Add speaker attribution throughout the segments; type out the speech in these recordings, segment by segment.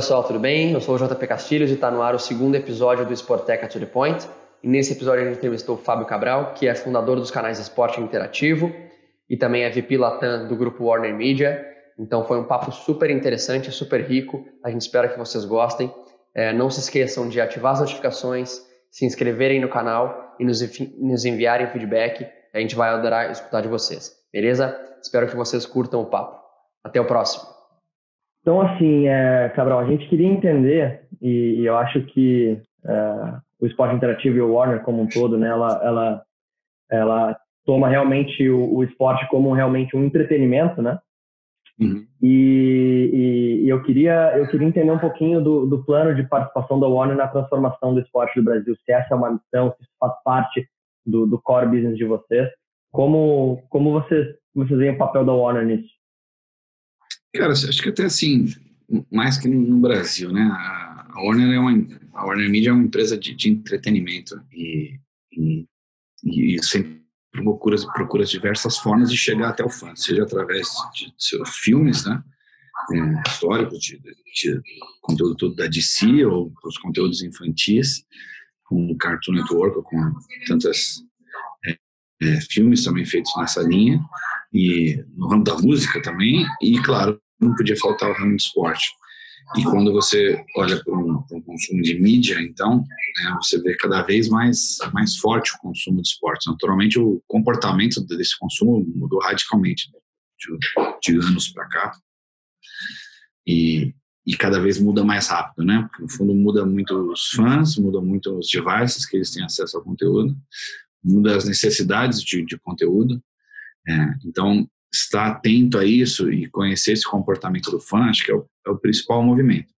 Speaker 1: Pessoal, tudo bem? Eu sou o JP Castilhos e está no ar o segundo episódio do Sporteca to the Point. E nesse episódio a gente entrevistou o Fábio Cabral, que é fundador dos canais Esporte Interativo e também é VP Latam do grupo Warner Media. Então foi um papo super interessante, super rico. A gente espera que vocês gostem. É, não se esqueçam de ativar as notificações, se inscreverem no canal e nos, nos enviarem feedback. A gente vai adorar escutar de vocês. Beleza? Espero que vocês curtam o papo. Até o próximo.
Speaker 2: Então, assim, é, Cabral, a gente queria entender, e, e eu acho que é, o esporte interativo e o Warner como um todo, né, ela, ela, ela toma realmente o, o esporte como realmente um entretenimento, né? Uhum. E, e, e, eu queria eu queria entender um pouquinho do, do plano de participação da Warner na transformação do esporte do Brasil. Se essa é uma missão, se isso faz parte do, do core business de vocês, como como vocês vocês veem o papel da Warner nisso?
Speaker 3: Cara, acho que até assim mais que no Brasil, né? A Warner é uma a Warner Media é uma empresa de, de entretenimento e, e, e sempre procura, procura diversas formas de chegar até o fã, seja através de seus filmes, né, é, históricos, de, de, conteúdo todo da DC ou os conteúdos infantis, com o Cartoon Network, com tantas é, é, filmes também feitos nessa linha, e no ramo da música também, e claro, não podia faltar o ramo do esporte. E quando você olha para um, consumo de mídia, então, né, você vê cada vez mais, mais forte o consumo de esportes. Naturalmente, o comportamento desse consumo mudou radicalmente né, de, de anos para cá. E, e cada vez muda mais rápido, né? Porque, no fundo, muda muito os fãs, muda muito os devices que eles têm acesso ao conteúdo, muda as necessidades de, de conteúdo. É, então, estar atento a isso e conhecer esse comportamento do fã, acho que é o, é o principal movimento.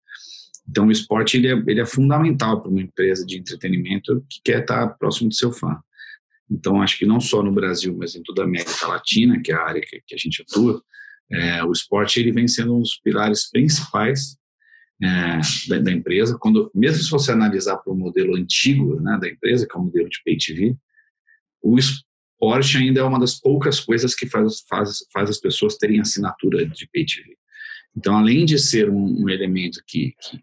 Speaker 3: Então, o esporte ele é, ele é fundamental para uma empresa de entretenimento que quer estar próximo do seu fã. Então, acho que não só no Brasil, mas em toda a América Latina, que é a área que, que a gente atua, é, o esporte ele vem sendo um dos pilares principais é, da, da, empresa. Quando, mesmo se você analisar para o modelo antigo né, da empresa, que é o modelo de pay TV, o, Porsche ainda é uma das poucas coisas que faz, faz, faz as pessoas terem assinatura de Pay TV. Então, além de ser um, um elemento que, que,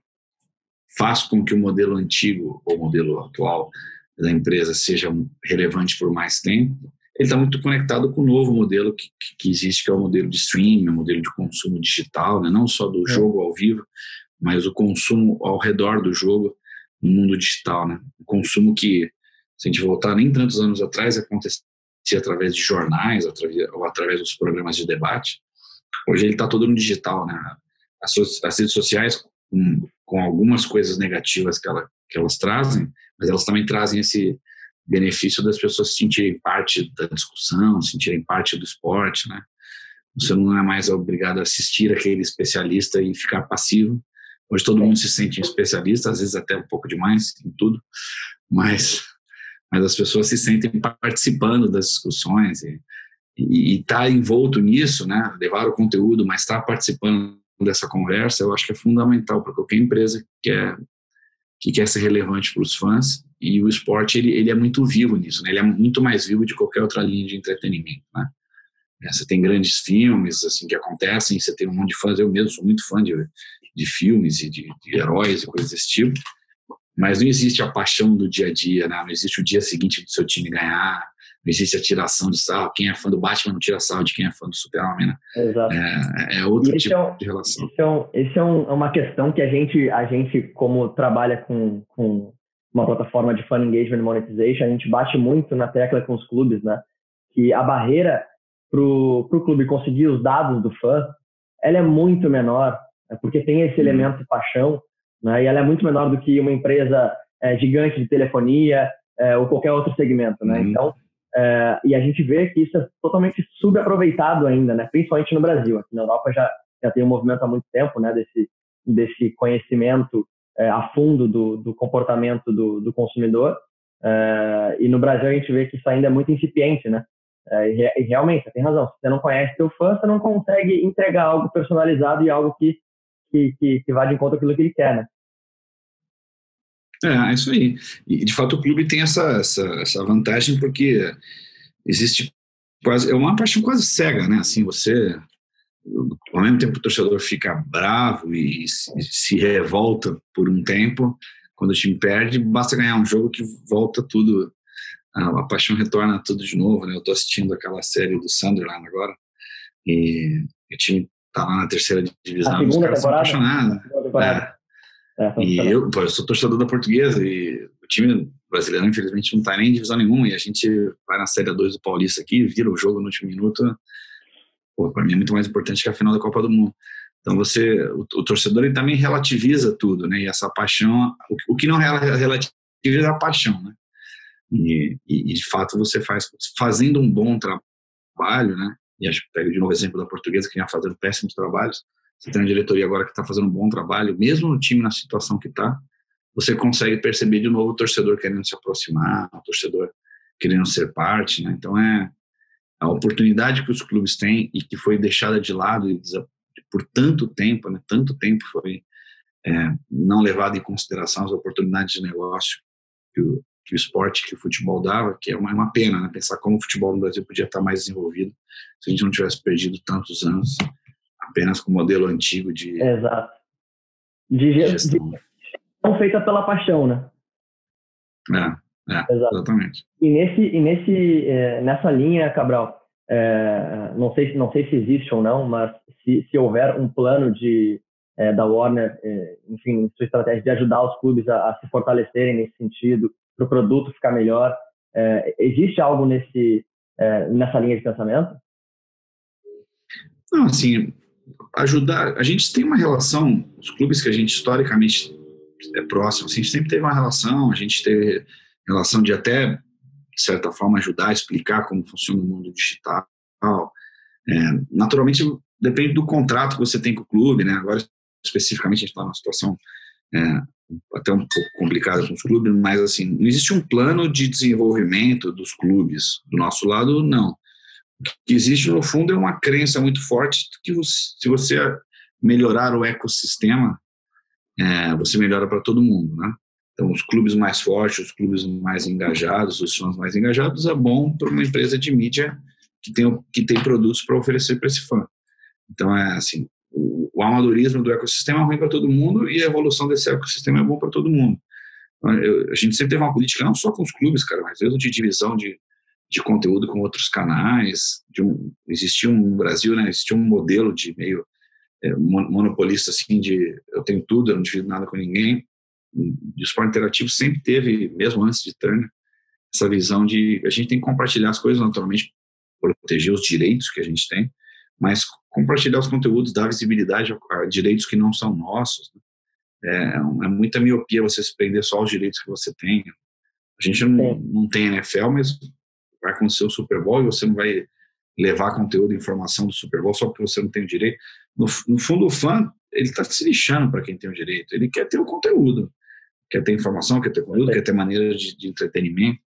Speaker 3: faz com que o modelo antigo ou o modelo atual da empresa seja relevante por mais tempo, ele está muito conectado com o novo modelo que, que, existe, que é o modelo de streaming, o modelo de consumo digital, né? não só do é. jogo ao vivo, mas o consumo ao redor do jogo no mundo digital. Né? O consumo que, se a gente voltar nem tantos anos atrás, acontecia se através de jornais através, ou através dos programas de debate. Hoje ele está todo no digital, né? As, as redes sociais, com, com, algumas coisas negativas que, ela, que elas trazem, mas elas também trazem esse benefício das pessoas se sentirem parte da discussão, se sentirem parte do esporte, né? Você não é mais obrigado a assistir aquele especialista e ficar passivo. Hoje todo mundo se sente um especialista, às vezes até um pouco demais em tudo, mas mas as pessoas se sentem participando das discussões e estar tá envolto nisso, né? Levar o conteúdo, mas estar tá participando dessa conversa, eu acho que é fundamental para qualquer empresa que quer, que quer ser relevante para os fãs. E o esporte ele, ele é muito vivo nisso, né? Ele é muito mais vivo de qualquer outra linha de entretenimento, né? É, você tem grandes filmes assim que acontecem, você tem um monte de fãs. Eu mesmo sou muito fã de, de filmes e de, de heróis e coisas desse tipo mas não existe a paixão do dia a dia, né? não existe o dia seguinte do seu time ganhar, não existe a tiração de sarro. Quem é fã do Batman não tira sarro de quem é fã do Super-Homem. Né? Exato. É, é outro tipo é um, de relação.
Speaker 2: Esse, é, um, esse é, um, é, uma questão que a gente, a gente como trabalha com, com uma plataforma de fan engagement monetization, a gente bate muito na tecla com os clubes, né? Que a barreira para o clube conseguir os dados do fã, ela é muito menor, né? porque tem esse uhum. elemento de paixão né? E ela é muito menor do que uma empresa é, gigante de telefonia é, ou qualquer outro segmento, né? Uhum. Então, é, e a gente vê que isso é totalmente subaproveitado ainda, né? Principalmente no Brasil. Aqui na Europa já já tem um movimento há muito tempo, né? Desse desse conhecimento é, a fundo do, do comportamento do, do consumidor. É, e no Brasil a gente vê que isso ainda é muito incipiente, né? É, e, e, realmente, você tem razão. Se você não conhece seu fã, você não consegue entregar algo personalizado e algo que que, que, que vá de encontro aquilo que ele quer, né?
Speaker 3: É, é isso aí. E, de fato, o clube tem essa, essa, essa vantagem porque existe quase... É uma paixão quase cega, né? Assim, você... ao mesmo tempo o torcedor fica bravo e se, se revolta por um tempo, quando o time perde, basta ganhar um jogo que volta tudo, a, paixão retorna tudo de novo, né? Eu estou assistindo aquela série do Sunderland agora e o time tá lá na terceira divisão, os caras são apaixonados. É. É, e eu, pô, eu sou torcedor da Portuguesa e o time brasileiro, infelizmente, não está nem em divisão nenhuma e a gente vai na Série 2 do Paulista aqui, vira o jogo no último minuto. Para mim é muito mais importante que a final da Copa do Mundo. Então você, o, o torcedor ele também relativiza tudo, né? E essa paixão, o, o que não relativiza é a paixão, né? E, e, e, de fato você faz fazendo um bom trabalho, né? E acho que pega de novo o exemplo da portuguesa que vinha fazendo péssimos trabalhos. Você tem uma diretoria agora que está fazendo um bom trabalho, mesmo no time na situação que está, você consegue perceber de novo o torcedor querendo se aproximar, o torcedor querendo ser parte, né? Então é a oportunidade que os clubes têm e que foi deixada de lado por tanto tempo, né? Tanto tempo foi é, não levado em consideração as oportunidades de negócio que o, que o esporte, que o futebol dava, que é uma, uma pena, né? Pensar como o futebol no Brasil podia estar mais desenvolvido se a gente não tivesse perdido tantos anos apenas com o modelo antigo de,
Speaker 2: Exato. de, gestão. De, feita pela paixão, né?
Speaker 3: É, é exatamente.
Speaker 2: E nesse, e nesse, é, nessa linha, Cabral, é, não sei não sei se existe ou não, mas se, se houver um plano de é, da Warner, é, enfim, sua estratégia de ajudar os clubes a, a se fortalecerem nesse sentido, para o produto ficar melhor, é, existe algo nesse é, nessa linha de pensamento?
Speaker 3: Não, assim, ajudar. A gente tem uma relação, os clubes que a gente historicamente é próximo, assim, a gente sempre teve uma relação, a gente teve relação de até, de certa forma, ajudar a explicar como funciona o mundo digital. É, naturalmente, depende do contrato que você tem com o clube, né? Agora, especificamente, a gente está numa situação é, até um pouco complicada com os clubes, mas, assim, não existe um plano de desenvolvimento dos clubes. Do nosso lado, não. O que existe, no fundo, é uma crença muito forte que se você melhorar o ecossistema é, você melhora para todo mundo, né? Então, os clubes mais fortes, os clubes mais engajados, os fãs mais engajados, é bom para uma empresa de mídia que tem, que tem produtos para oferecer para esse fã. Então, é assim, o, amadorismo do ecossistema é ruim para todo mundo e a evolução desse ecossistema é bom para todo mundo. Então, eu, a gente sempre teve uma política, não só com os clubes, cara, mas mesmo de divisão de, de conteúdo com outros canais. Um, existia um, no Brasil, né, existia um modelo de meio é, monopolista assim de eu tenho tudo, eu não divido nada com ninguém. E o esporte interativo sempre teve, mesmo antes de Turner, essa visão de a gente tem que compartilhar as coisas naturalmente, proteger os direitos que a gente tem, mas compartilhar os conteúdos, dar visibilidade a, direitos que não são nossos. Né? É, é, muita miopia você se prender só aos direitos que você tem. A gente não, não tem NFL, mas vai acontecer o Super Bowl e você não vai levar conteúdo e informação do Super Bowl só porque você não tem o direito. No, no fundo, o fã, ele está se lixando para quem tem o direito. Ele quer ter o conteúdo, quer ter informação, quer ter conteúdo, quer ter maneiras de, de entretenimento.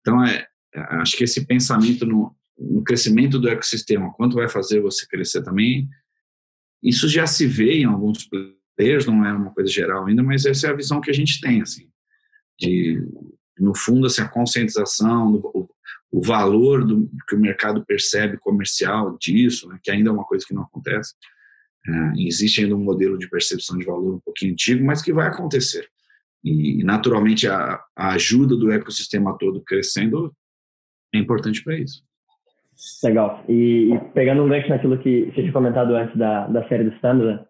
Speaker 3: Então, é, é, acho que esse pensamento no, no crescimento do ecossistema, quanto vai fazer você crescer também, isso já se vê em alguns players, não é uma coisa geral ainda, mas essa é a visão que a gente tem, assim, de, no fundo, assim, a conscientização, o, o valor do, que o mercado percebe comercial disso, né, que ainda é uma coisa que não acontece, é, existe ainda um modelo de percepção de valor um pouquinho antigo, mas que vai acontecer. E, naturalmente, a, a ajuda do ecossistema todo crescendo é importante para isso.
Speaker 2: Legal. E, e, pegando um gancho naquilo que você tinha comentado antes da, da série do Standard,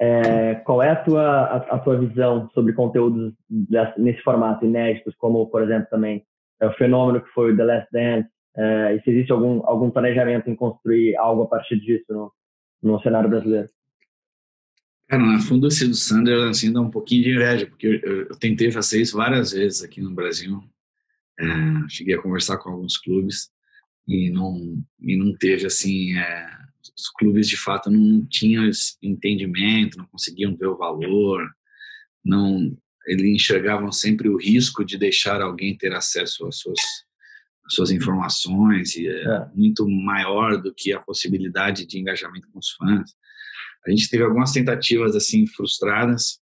Speaker 2: é, qual é a tua, a, a, tua visão sobre conteúdos desse, nesse formato, inéditos, como, por exemplo, também é, o fenômeno que foi o The Last Dance, é, e se existe algum, algum planejamento em construir algo a partir disso no, no cenário brasileiro?
Speaker 3: Cara, na fundo, esse do Sander, assim, dá um pouquinho de inveja, porque eu, eu, eu tentei fazer isso várias vezes aqui no Brasil. É, cheguei a conversar com alguns clubes e não, e não teve, assim, é, os clubes de fato não tinham entendimento, não conseguiam ver o valor, não, eles enxergavam sempre o risco de deixar alguém ter acesso às suas suas informações e é, é, muito maior do que a possibilidade de engajamento com os fãs. A gente teve algumas tentativas assim frustradas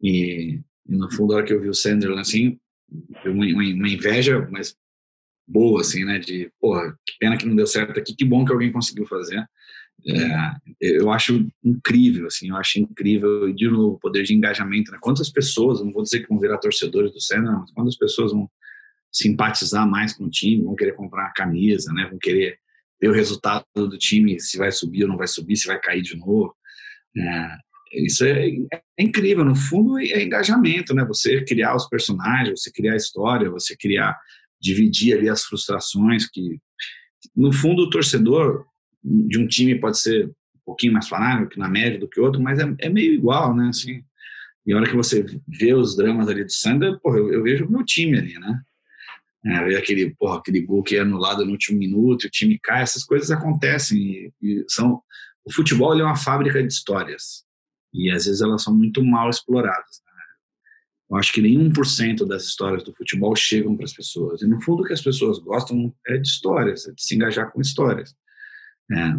Speaker 3: e, e no fundo, a hora que eu vi o Sunderland assim, uma, uma, uma, inveja, mas boa assim, né? De porra, que pena que não deu certo aqui, que bom que alguém conseguiu fazer. É, eu acho incrível, assim, eu acho incrível, e de novo, o poder de engajamento, né? Quantas pessoas, não vou dizer que vão virar torcedores do Senna, mas quantas pessoas vão simpatizar mais com o time, vão querer comprar a camisa, né? Vão querer ver o resultado do time, se vai subir ou não vai subir, se vai cair de novo. É, isso é, é, incrível, no fundo é engajamento, né? Você criar os personagens, você criar a história, você criar, dividir ali as frustrações que, no fundo, o torcedor de um time pode ser um pouquinho mais fanático na média do que outro, mas é, é meio igual, né? Assim, e a hora que você vê os dramas ali do Sander, porra, eu, eu vejo o meu time ali, né? É, aquele, porra, aquele gol que é anulado no último minuto, o time cai, essas coisas acontecem e, e são o futebol é uma fábrica de histórias e às vezes elas são muito mal exploradas. Né? Eu acho que nem 1% das histórias do futebol chegam para as pessoas. E no fundo o que as pessoas gostam é de histórias, é de se engajar com histórias.
Speaker 2: É,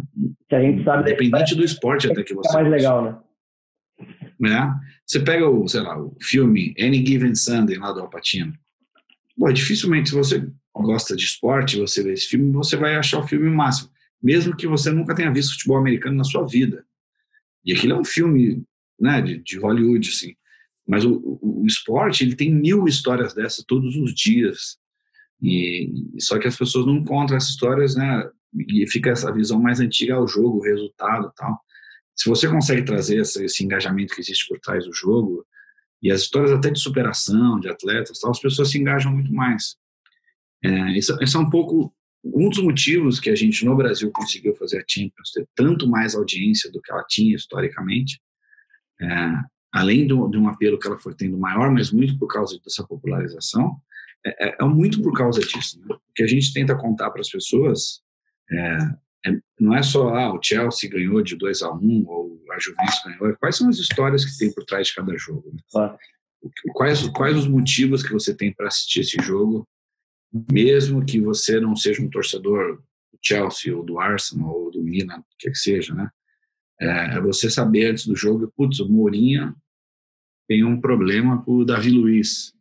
Speaker 2: que a gente sabe
Speaker 3: independente do esporte até que você
Speaker 2: é mais legal, né?
Speaker 3: É, você pega o, sei lá, o filme Any Given Sunday lá do Alpatino. Bom, dificilmente se você gosta de esporte, você vê esse filme, você vai achar o filme máximo, mesmo que você nunca tenha visto futebol americano na sua vida. E aquilo é um filme né, de, de Hollywood, assim. Mas o, o, esporte, ele tem mil histórias dessas todos os dias. E, só que as pessoas não encontram essas histórias, né? E fica essa visão mais antiga ao jogo, o resultado tal. Se você consegue trazer esse, esse engajamento que existe por trás do jogo, e as histórias até de superação, de atletas tal, as pessoas se engajam muito mais. É, esse é um pouco um dos motivos que a gente no Brasil conseguiu fazer a Champions ter tanto mais audiência do que ela tinha historicamente, é, além do, de um apelo que ela foi tendo maior, mas muito por causa dessa popularização, é, é, é muito por causa disso. Né? O que a gente tenta contar para as pessoas é, é, não é só ah, o Chelsea ganhou de 2 a 1 um, ou a Juventus ganhou, é quais são as histórias que tem por trás de cada jogo. Né? Claro. Quais, quais os motivos que você tem para assistir esse jogo mesmo que você não seja um torcedor do Chelsea ou do Arsenal ou do Milan, o que que seja, né? É, é você saber antes do jogo, putz, o Mourinho tem um problema com o Davi Luiz,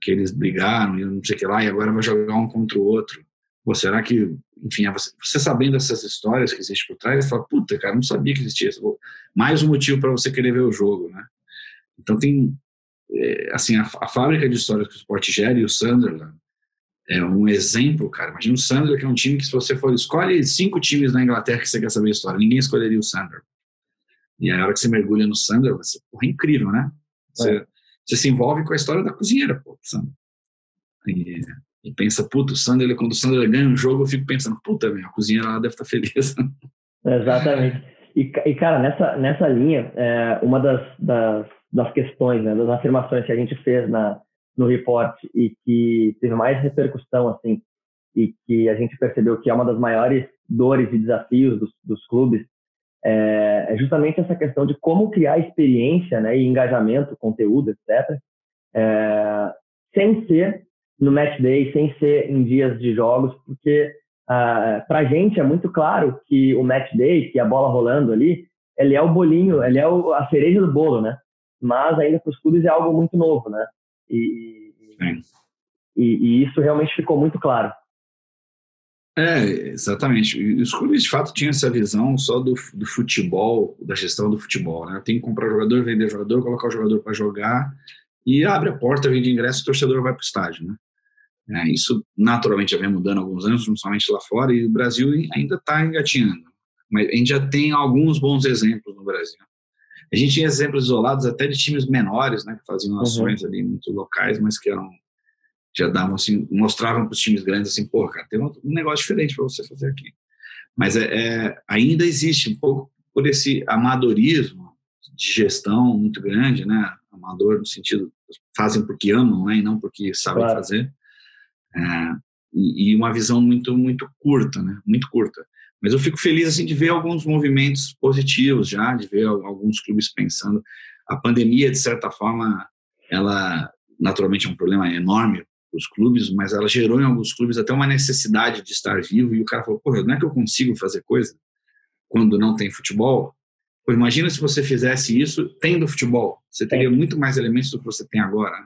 Speaker 3: que eles brigaram e não sei o que lá, e agora vai jogar um contra o outro. Ou será que, enfim, é você, sabendo essas histórias que existem por trás, você fala, puta, cara, não sabia que existia isso. Mais um motivo para você querer ver o jogo, né? Então tem, é, assim, a, a, fábrica de histórias que o esporte gera e o Sunderland, é um exemplo, cara. Imagina o Sandro, que é um time que, se você for, escolhe cinco times na Inglaterra que você quer saber a história, ninguém escolheria o Sandro. E a hora que você mergulha no Sandro, você, porra, é incrível, né? Você, você, se envolve com a história da cozinheira, pô, Sandro. E, e pensa, puta, o Sandro, quando o Sandro ganha um jogo, eu fico pensando, puta, a cozinheira lá deve estar tá feliz.
Speaker 2: Exatamente. E, e, cara, nessa, nessa linha, é, uma das, das, das questões, né, das afirmações que a gente fez na, no report e que teve mais repercussão, assim, e que a gente percebeu que é uma das maiores dores e desafios dos, dos clubes, é, é, justamente essa questão de como criar experiência né, e engajamento, conteúdo, etc., é, sem ser no match day, sem ser em dias de jogos, porque ah, para a gente é muito claro que o match day, que a bola rolando ali, ele é o bolinho, ele é o, a cereja do bolo, né? Mas ainda para os clubes é algo muito novo, né? E, e, e, isso realmente ficou muito claro.
Speaker 3: É, exatamente. E os clubes, de fato, tinham essa visão só do, do futebol, da gestão do futebol. Né? Tem que comprar jogador, vender jogador, colocar o jogador para jogar e abre a porta, vende ingresso, o torcedor vai para o estádio. Né? É, isso, naturalmente, já vem mudando há alguns anos, principalmente lá fora, e o Brasil ainda está engatinhando. Mas a gente já tem alguns bons exemplos no Brasil. A gente tinha exemplos isolados até de times menores, né, que faziam uhum. ações uhum. ali muito locais, mas que eram já davam assim, mostravam para os times grandes assim, pô, cara, tem um, negócio diferente para você fazer aqui. Mas é, é, ainda existe um pouco por esse amadorismo de gestão muito grande, né? Amador no sentido fazem porque amam, né? E não porque sabem claro. fazer. É, e, e, uma visão muito muito curta, né? Muito curta. Mas eu fico feliz assim de ver alguns movimentos positivos já, de ver alguns clubes pensando. A pandemia, de certa forma, ela naturalmente é um problema enorme os clubes, mas ela gerou em alguns clubes até uma necessidade de estar vivo. E o cara falou: Porra, não é que eu consigo fazer coisa quando não tem futebol? Pô, imagina se você fizesse isso tendo futebol. Você teria é. muito mais elementos do que você tem agora.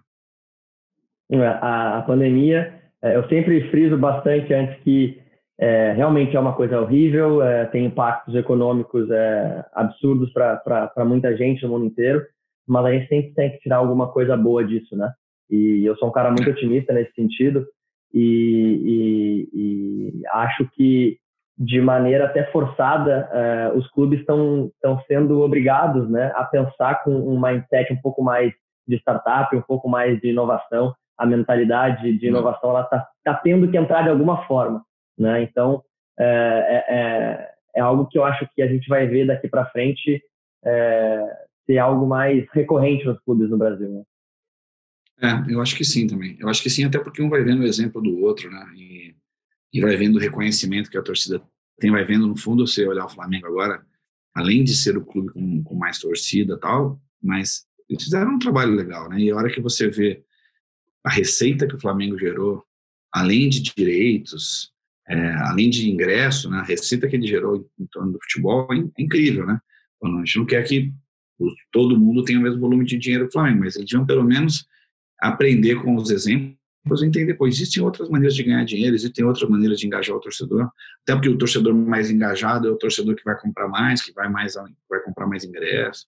Speaker 2: Né? A, a pandemia, é, eu sempre friso bastante antes que é, realmente é uma coisa horrível, é, tem impactos econômicos é, absurdos para muita gente no mundo inteiro, mas a gente sempre tem que tirar alguma coisa boa disso, né? E eu sou um cara muito otimista nesse sentido e, e, e acho que de maneira até forçada, uh, os clubes estão sendo obrigados né, a pensar com um mindset um pouco mais de startup, um pouco mais de inovação. A mentalidade de inovação ela está tá tendo que entrar de alguma forma. Né? Então, é, é, é, é algo que eu acho que a gente vai ver daqui para frente é, ser algo mais recorrente nos clubes no Brasil. Né?
Speaker 3: É, eu acho que sim também. Eu acho que sim, até porque um vai vendo o exemplo do outro, né? E, e vai vendo o reconhecimento que a torcida tem, vai vendo no fundo, você olhar o Flamengo agora, além de ser o clube com, com mais torcida tal, mas eles fizeram um trabalho legal, né? E a hora que você vê a receita que o Flamengo gerou, além de direitos, é, além de ingresso, né, a receita que ele gerou em, torno do futebol é, é incrível, né? a gente não quer que todo mundo tenha o mesmo volume de dinheiro do Flamengo, mas eles deviam pelo menos aprender com os exemplos e entender, pô, existem outras maneiras de ganhar dinheiro, existem outras maneiras de engajar o torcedor, até porque o torcedor mais engajado é o torcedor que vai comprar mais, que vai mais, vai comprar mais ingresso.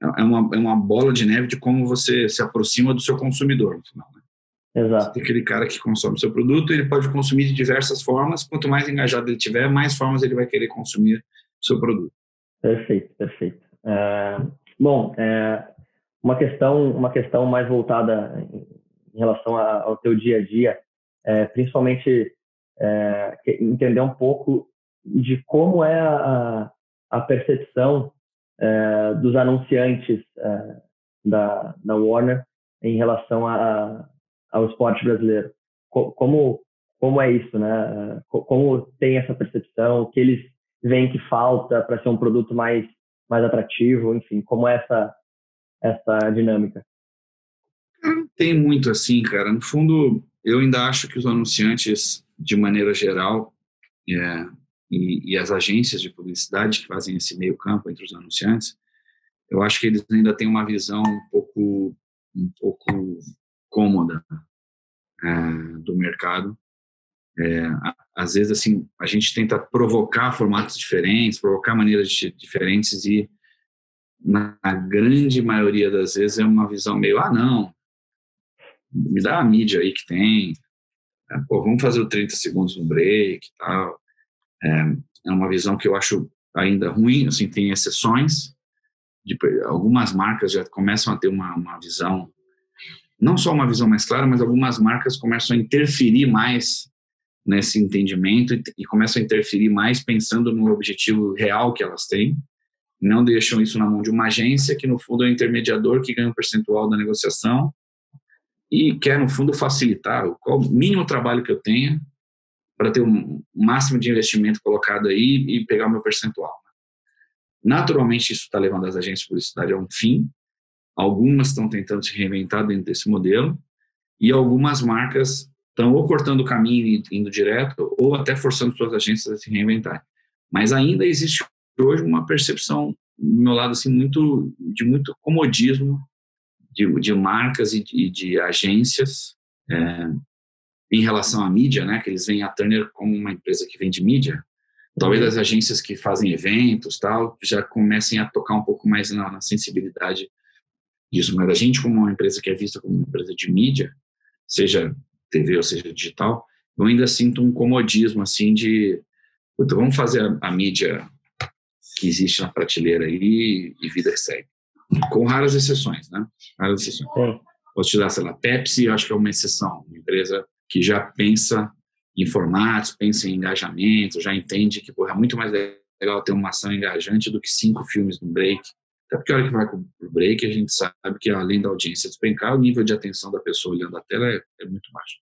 Speaker 3: É uma, é uma bola de neve de como você se aproxima do seu consumidor no final, né?
Speaker 2: Exato.
Speaker 3: Tem aquele cara que consome seu produto, ele pode consumir de diversas formas, quanto mais engajado ele tiver, mais formas ele vai querer consumir seu produto.
Speaker 2: Perfeito, perfeito. É, bom, é, uma questão, uma questão mais voltada em relação ao teu dia a dia, é, principalmente é, entender um pouco de como é a, a percepção é, dos anunciantes é, da, da Warner em relação a, ao esporte brasileiro. Como, como é isso, né? Como tem essa percepção, o que eles veem que falta para ser um produto mais, mais atrativo, enfim, como é essa, essa dinâmica?
Speaker 3: Tem muito assim, cara. No fundo, eu ainda acho que os anunciantes, de maneira geral, é, e, e, as agências de publicidade que fazem esse meio campo entre os anunciantes, eu acho que eles ainda têm uma visão um pouco, um pouco cômoda é, do mercado. É, às vezes, assim, a gente tenta provocar formatos diferentes, provocar maneiras diferentes e na grande maioria das vezes é uma visão meio, ah, não, me dá a mídia aí que tem, é, pô, vamos fazer o 30 segundos no break e tal. É, é uma visão que eu acho ainda ruim, assim, tem exceções, de, algumas marcas já começam a ter uma, uma visão, não só uma visão mais clara, mas algumas marcas começam a interferir mais nesse entendimento e, e começam a interferir mais pensando no objetivo real que elas têm, não deixam isso na mão de uma agência que no fundo é o intermediador que ganha um percentual da negociação e quer no fundo facilitar o mínimo trabalho que eu tenha para ter o um máximo de investimento colocado aí e pegar o meu percentual. Naturalmente isso está levando as agências de publicidade a um fim. Algumas estão tentando se reinventar dentro desse modelo e algumas marcas estão ou cortando o caminho e indo direto ou até forçando suas agências a se reinventar. Mas ainda existe hoje uma percepção do meu lado assim muito de muito comodismo de, de marcas e de, de agências é, em relação à mídia, né? Que eles veem a Turner como uma empresa que vende mídia. Talvez uhum. as agências que fazem eventos tal já comecem a tocar um pouco mais na, na sensibilidade disso. Mas a gente como uma empresa que é vista como uma empresa de mídia, seja TV ou seja digital, eu ainda sinto um comodismo assim de vamos fazer a, a, mídia que existe na prateleira aí e vida segue. Com raras exceções, né? Raras exceções. Sim. Posso te dar, sei lá, Pepsi, acho que é uma exceção. Uma empresa que já pensa em formatos, pensa em engajamento, já entende que porra, é muito mais legal ter uma ação engajante do que cinco filmes no break. Até porque a hora que vai para o break, a gente sabe que além da audiência despencar, o nível de atenção da pessoa olhando a tela é, é muito baixo.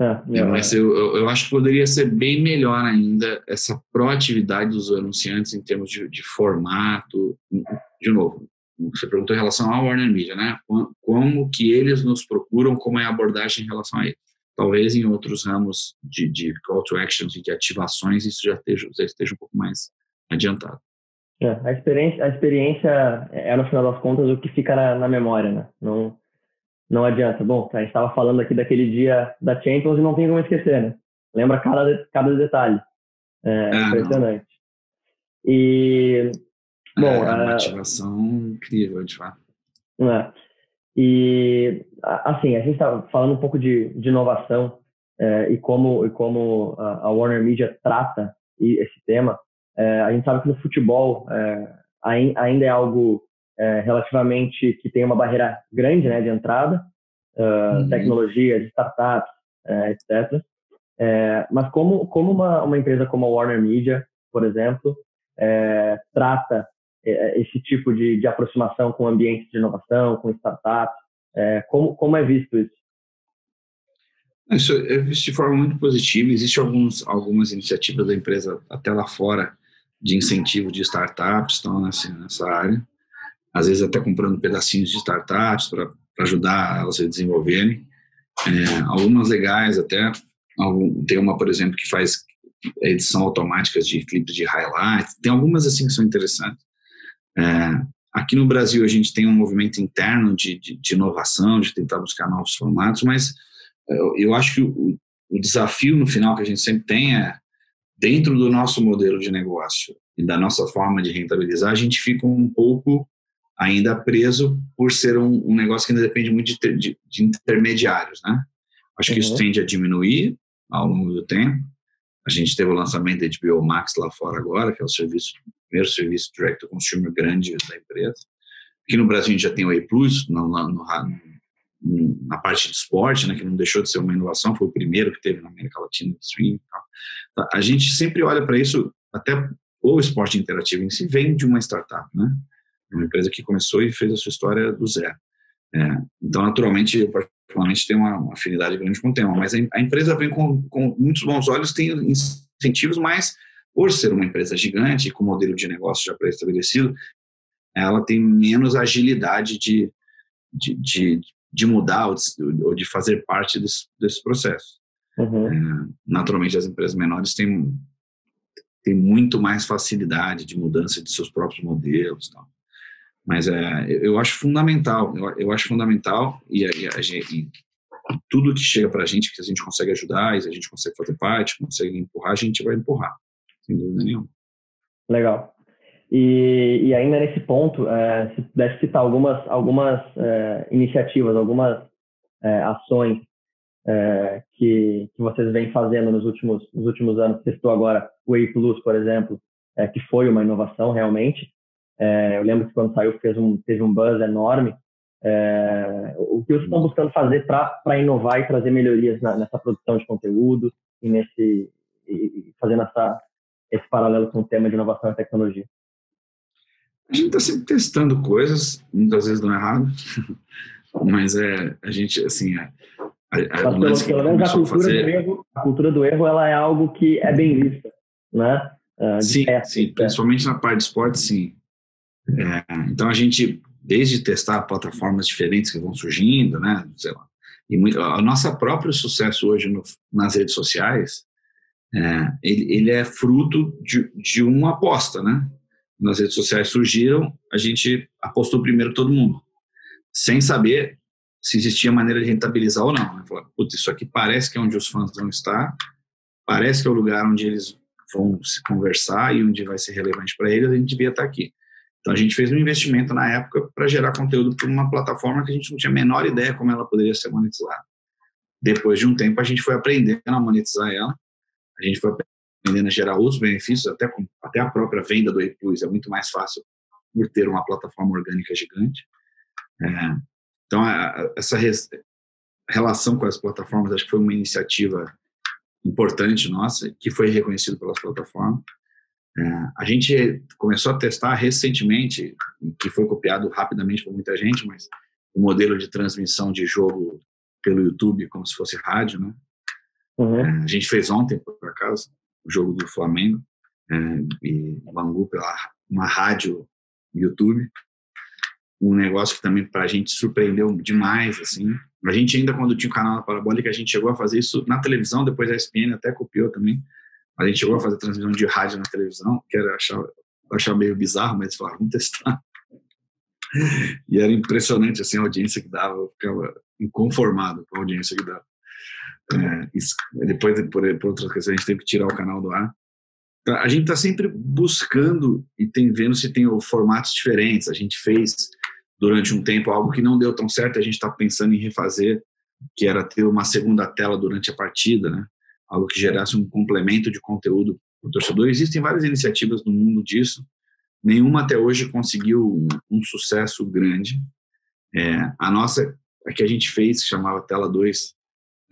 Speaker 3: É, é, mas eu, eu, acho que poderia ser bem melhor ainda essa proatividade dos anunciantes em termos de, de formato. De novo, você perguntou em relação ao Warner Media, né? Como que eles nos procuram, como é a abordagem em relação a eles. Talvez em outros ramos de, de call to actions e de ativações isso já esteja, já esteja um pouco mais adiantado.
Speaker 2: É, a experiência, a experiência é no final das contas o que fica na, na memória, né? Não, não adianta. Bom, a gente estava falando aqui daquele dia da Champions e não tem como esquecer, né? lembra cada, cada detalhe. É, é impressionante. Não. E,
Speaker 3: bom... É uma ativação incrível, de fato.
Speaker 2: É. E, assim, a gente está falando um pouco de, de inovação é, e como, e como a, Warner Media trata esse tema. É, a gente sabe que no futebol é, ainda é algo é, relativamente que tem uma barreira grande né, de entrada, uh, uhum. tecnologia, de startups, é, etc. É, mas como, como uma, uma empresa como a Warner Media, por exemplo, trata esse tipo de, de aproximação com ambientes de inovação, com startups, como, como é visto isso?
Speaker 3: Isso é visto de forma muito positiva. Existem alguns, algumas iniciativas da empresa até lá fora de incentivo de startups, estão nessa, nessa área. Às vezes até comprando pedacinhos de startups para ajudar elas a se desenvolverem. É, algumas legais até. Algum, tem uma, por exemplo, que faz edição automática de clipes de highlights. Tem algumas assim que são interessantes. É, aqui no Brasil a gente tem um movimento interno de, de, de inovação, de tentar buscar novos formatos, mas eu, eu acho que o, o desafio no final que a gente sempre tem é, dentro do nosso modelo de negócio e da nossa forma de rentabilizar, a gente fica um pouco ainda preso por ser um, um negócio que ainda depende muito de, de, de intermediários, né? Acho uhum. que isso uhum. tende a diminuir ao longo do tempo. A gente teve o lançamento da HBO Max lá fora agora, que é o serviço, o primeiro serviço direct to consumer grande da empresa. Aqui no Brasil a gente já tem o A Plus no, no, no, na parte de esporte, né, que não deixou de ser uma inovação, foi o primeiro que teve na América Latina streaming. Tá, a gente sempre olha para isso, até o esporte interativo em si vem de uma startup, né? Uma empresa que começou e fez a sua história do zero. É, então, naturalmente, eu particularmente tenho uma, uma, afinidade grande com o tema, mas a, a empresa vem com, com, muitos bons olhos, tem incentivos, mas por ser uma empresa gigante, com modelo de negócio já pré-estabelecido, ela tem menos agilidade de, de, de, de mudar ou de, ou de fazer parte desse, desse processo. Uhum. É, naturalmente, as empresas menores têm, têm muito mais facilidade de mudança de seus próprios modelos. Tal. Mas é, eu acho fundamental, eu, eu acho fundamental e, e, e tudo que chega para a gente, que a gente consegue ajudar, e a gente consegue fazer parte, consegue empurrar, a gente vai empurrar, sem dúvida nenhuma.
Speaker 2: Legal. E, e ainda nesse ponto, é, se pudesse citar algumas, algumas é, iniciativas, algumas é, ações é, que, que vocês vêm fazendo nos últimos, nos últimos anos. Testou agora o Way Plus, por exemplo, é, que foi uma inovação realmente. É, eu lembro que quando saiu fez um, teve um buzz enorme. o que vocês estão buscando fazer para inovar e trazer melhorias na, nessa produção de conteúdo e nesse e fazendo essa, esse paralelo com o tema de inovação e tecnologia?
Speaker 3: A gente está sempre testando coisas, muitas vezes dão errado, mas é, a gente, assim, é, a, a,
Speaker 2: pelo, pelo menos a cultura, fazer... do erro, a cultura do erro ela é algo que é bem vista, né?
Speaker 3: Uh, sim, sim, principalmente na parte de esporte, sim. É, então a gente, desde testar plataformas diferentes que vão surgindo, né, sei lá, e muito, a nossa próprio sucesso hoje no, nas redes sociais, é, ele, ele, é fruto de, de uma aposta, né? nas redes sociais surgiram, a gente apostou primeiro todo mundo, sem saber se existia maneira de rentabilizar ou não. Né? Falar, putz, isso aqui parece que é onde os fãs vão estar, parece que é o lugar onde eles vão se conversar e onde vai ser relevante para eles, a gente devia estar aqui. Então a gente fez um investimento na época para gerar conteúdo para uma plataforma que a gente não tinha a menor ideia como ela poderia ser monetizada. Depois de um tempo a gente foi aprendendo a monetizar ela, a gente foi aprendendo a gerar outros benefícios, até, com, até a própria venda do ePlus é muito mais fácil por ter uma plataforma orgânica gigante. É, então, a, essa res, relação com as plataformas acho que foi uma iniciativa importante nossa, que foi reconhecido pelas plataformas. É, a gente começou a testar recentemente, que foi copiado rapidamente por muita gente, mas o modelo de transmissão de jogo pelo YouTube, como se fosse rádio, né? Uhum. É, a gente fez ontem, por acaso, o jogo do Flamengo, é, e Bangu pela uma rádio YouTube, um negócio que também para a gente surpreendeu demais, assim. A gente ainda quando tinha o canal na Parabólica, a gente chegou a fazer isso na televisão, depois a ESPN até copiou também. A gente chegou a fazer transmissão de rádio na televisão, que era achar, achar meio bizarro, mas falaram, vamos testar. E era impressionante assim a audiência que dava, eu ficava inconformado com a audiência que dava. É, depois, por, por outras questões, a gente teve que tirar o canal do ar. Tá, a gente está sempre buscando e tem vendo se tem formatos diferentes. A gente fez durante um tempo algo que não deu tão certo, a gente está pensando em refazer, que era ter uma segunda tela durante a partida, né? Algo que gerasse um complemento de conteúdo para o torcedor. Existem várias iniciativas no mundo disso. Nenhuma até hoje conseguiu um, sucesso grande. É, a nossa, a que a gente fez, que chamava Tela 2,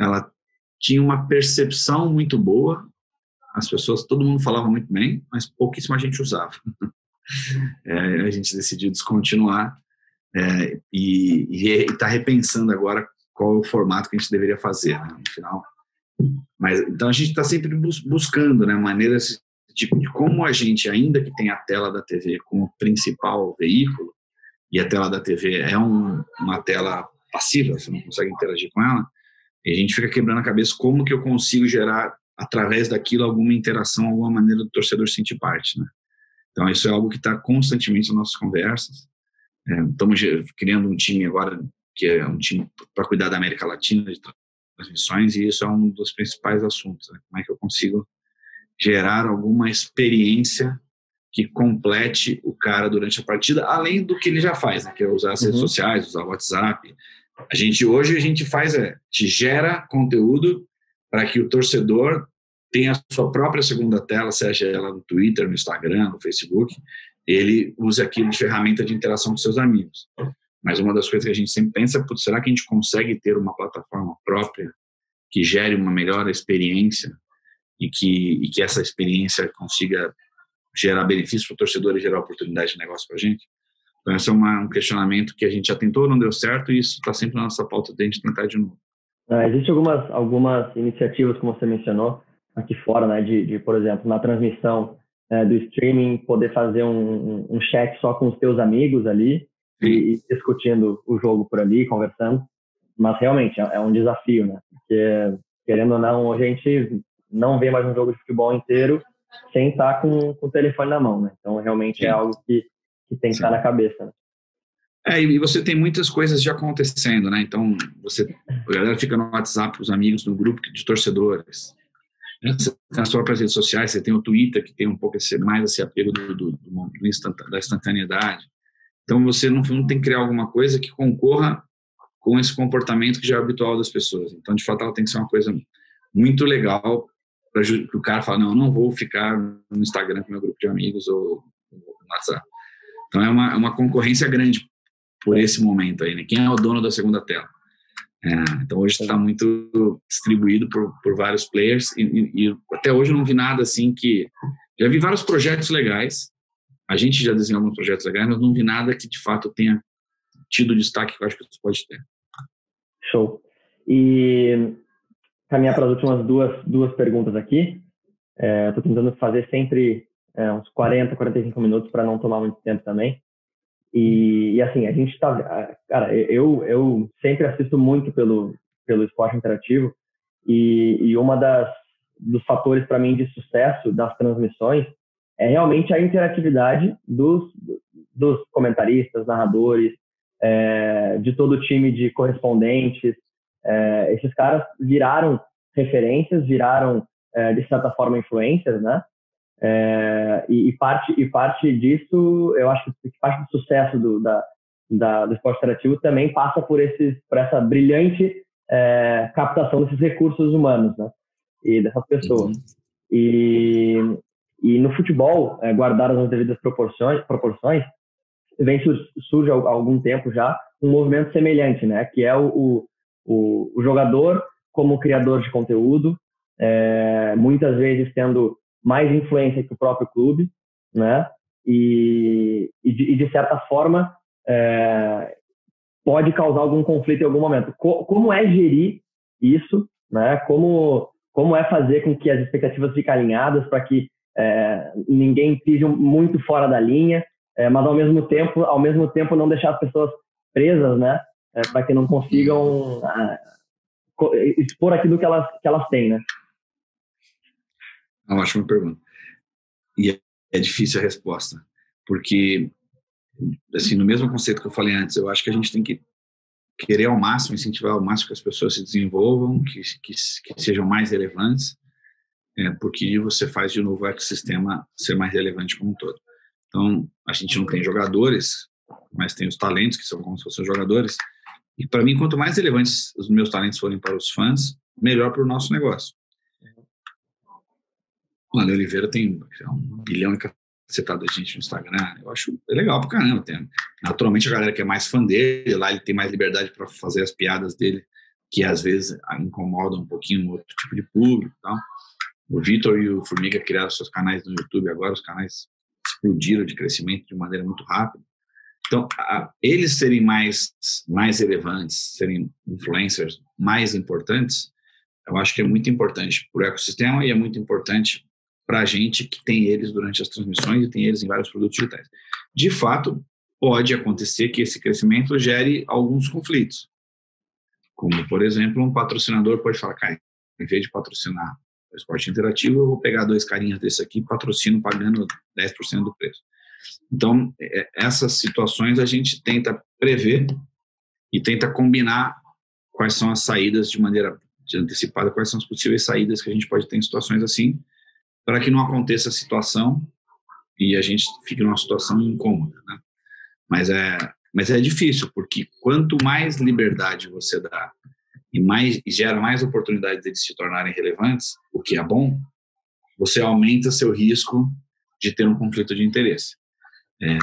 Speaker 3: ela tinha uma percepção muito boa. As pessoas, todo mundo falava muito bem, mas pouquíssima gente usava. É, a gente decidiu descontinuar é, e está repensando agora qual é o formato que a gente deveria fazer né, no final. Mas então a gente está sempre bus buscando, né, maneiras tipo de como a gente ainda que tem a tela da TV como principal veículo e a tela da TV é um, uma tela passiva, você não consegue interagir com ela, e a gente fica quebrando a cabeça como que eu consigo gerar, através daquilo, alguma interação, alguma maneira do torcedor sentir parte, né? Então, isso é algo que está constantemente nas nossas conversas. É, estamos criando um time agora, que é um time para cuidar da América Latina, de transmissões, e isso é um dos principais assuntos. Né? Como é que eu consigo gerar alguma experiência que complete o cara durante a partida, além do que ele já faz, né? que é usar as uhum. redes sociais, usar o WhatsApp, a gente hoje a gente faz é, te gera conteúdo para que o torcedor tenha a sua própria segunda tela, seja ela no Twitter, no Instagram, no Facebook, ele use aquilo de ferramenta de interação com seus amigos. Mas uma das coisas que a gente sempre pensa é, será que a gente consegue ter uma plataforma própria que gere uma melhor experiência e que, e que essa experiência consiga gerar benefícios para o torcedor e gerar oportunidade de negócio para a gente? Então, esse é uma, um questionamento que a gente já tentou, não deu certo, e isso está sempre na nossa pauta de a gente tentar de novo.
Speaker 2: Ah, Existem algumas, algumas iniciativas, como você mencionou, aqui fora, né, de, de por exemplo, na transmissão é, do streaming, poder fazer um, um, chat só com os teus amigos ali e, discutindo o jogo por ali, conversando. Mas realmente é, é um desafio, né? Porque, querendo ou não, a gente não vê mais um jogo de futebol inteiro sem estar com, com o telefone na mão, né? Então, realmente é Sim. é algo que que tem que estar na cabeça. Né?
Speaker 3: É, e você tem muitas coisas já acontecendo, né? Então, você, a galera fica no WhatsApp, os amigos, no grupo de torcedores. Nas próprias redes sociais, você tem o Twitter, que tem um pouco esse, mais esse apelo do, do, do, do da instantaneidade. Então, você, no fundo, tem que criar alguma coisa que concorra com esse comportamento que já é habitual das pessoas. Então, de fato, ela tem que ser uma coisa muito legal para o cara fale, não, eu não vou ficar no Instagram com meu grupo de amigos ou no WhatsApp. Então é uma, é uma concorrência grande por esse momento aí, né? Quem é o dono da segunda tela? É, então hoje está muito distribuído por, por vários players e, e, e, até hoje eu não vi nada assim que já vi vários projetos legais. A gente já desenhou alguns projetos legais, mas não vi nada que de fato tenha tido o destaque que eu acho que isso pode ter.
Speaker 2: Show. E caminhar para as últimas duas duas perguntas aqui. Estou é, tentando fazer sempre é, uns 40, 45 minutos para não tomar muito tempo também. E, e, assim, a gente está. Cara, eu, eu sempre assisto muito pelo, pelo esporte interativo e, e uma das dos fatores para mim de sucesso das transmissões é realmente a interatividade dos, dos comentaristas, narradores, é, de todo o time de correspondentes. É, esses caras viraram referências, viraram, é, de certa forma, influências, né? É, e, e, parte, e parte disso, eu acho que parte do sucesso do, da, da, do esporte interativo também passa por, esses, por essa brilhante é, captação desses recursos humanos, né? E dessas pessoas. Uhum. E, e no futebol, é, as devidas proporções, proporções vem surge há algum tempo já um movimento semelhante, né? Que é o, o, o jogador como criador de conteúdo, é, muitas vezes tendo mais influência que o próprio clube, né? E, e, de, e de, certa forma é, pode causar algum conflito em algum momento. Co, como é gerir isso, né? Como como é fazer com que as expectativas fiquem alinhadas para que é, ninguém pise muito fora da linha, é, mas ao mesmo tempo, ao mesmo tempo não deixar as pessoas presas, né? É, para que não consigam ah, expor aquilo que elas que elas têm, né?
Speaker 3: Uma ótima pergunta. E é, é difícil a resposta, porque, assim, no mesmo conceito que eu falei antes, eu acho que a gente tem que querer ao máximo, incentivar ao máximo que as pessoas se desenvolvam, que, que, que sejam mais relevantes, é, porque você faz de novo o ecossistema ser mais relevante como um todo. Então, a gente não tem jogadores, mas tem os talentos, que são como se fossem jogadores, e para mim, quanto mais relevantes os meus talentos forem para os fãs, melhor para o nosso negócio. O Ale Oliveira tem um bilhão e cacetado de gente no Instagram. Eu acho legal pra caramba. Tem, naturalmente, a galera que é mais fã dele, lá ele tem mais liberdade para fazer as piadas dele, que às vezes incomodam um pouquinho outro tipo de público e tal. O Vitor e o Formiga criaram seus canais no YouTube agora, os canais explodiram de crescimento de maneira muito rápida. Então, a, eles serem mais, mais relevantes, serem influencers mais importantes, eu acho que é muito importante para o ecossistema e é muito importante para a gente que tem eles durante as transmissões e tem eles em vários produtos digitais. De fato, pode acontecer que esse crescimento gere alguns conflitos. Como, por exemplo, um patrocinador pode falar, cara, em vez de patrocinar esporte interativo, eu vou pegar dois carinhas desse aqui, patrocino pagando 10% do preço. Então, é, essas situações a gente tenta prever e tenta combinar quais são as saídas de maneira antecipada, quais são as possíveis saídas que a gente pode ter em situações assim, para que não aconteça a situação e a gente fique numa situação incômoda, né? Mas é, mas é difícil, porque quanto mais liberdade você dá e mais e gera mais oportunidade deles se tornarem relevantes, o que é bom, você aumenta seu risco de ter um conflito de interesse. É,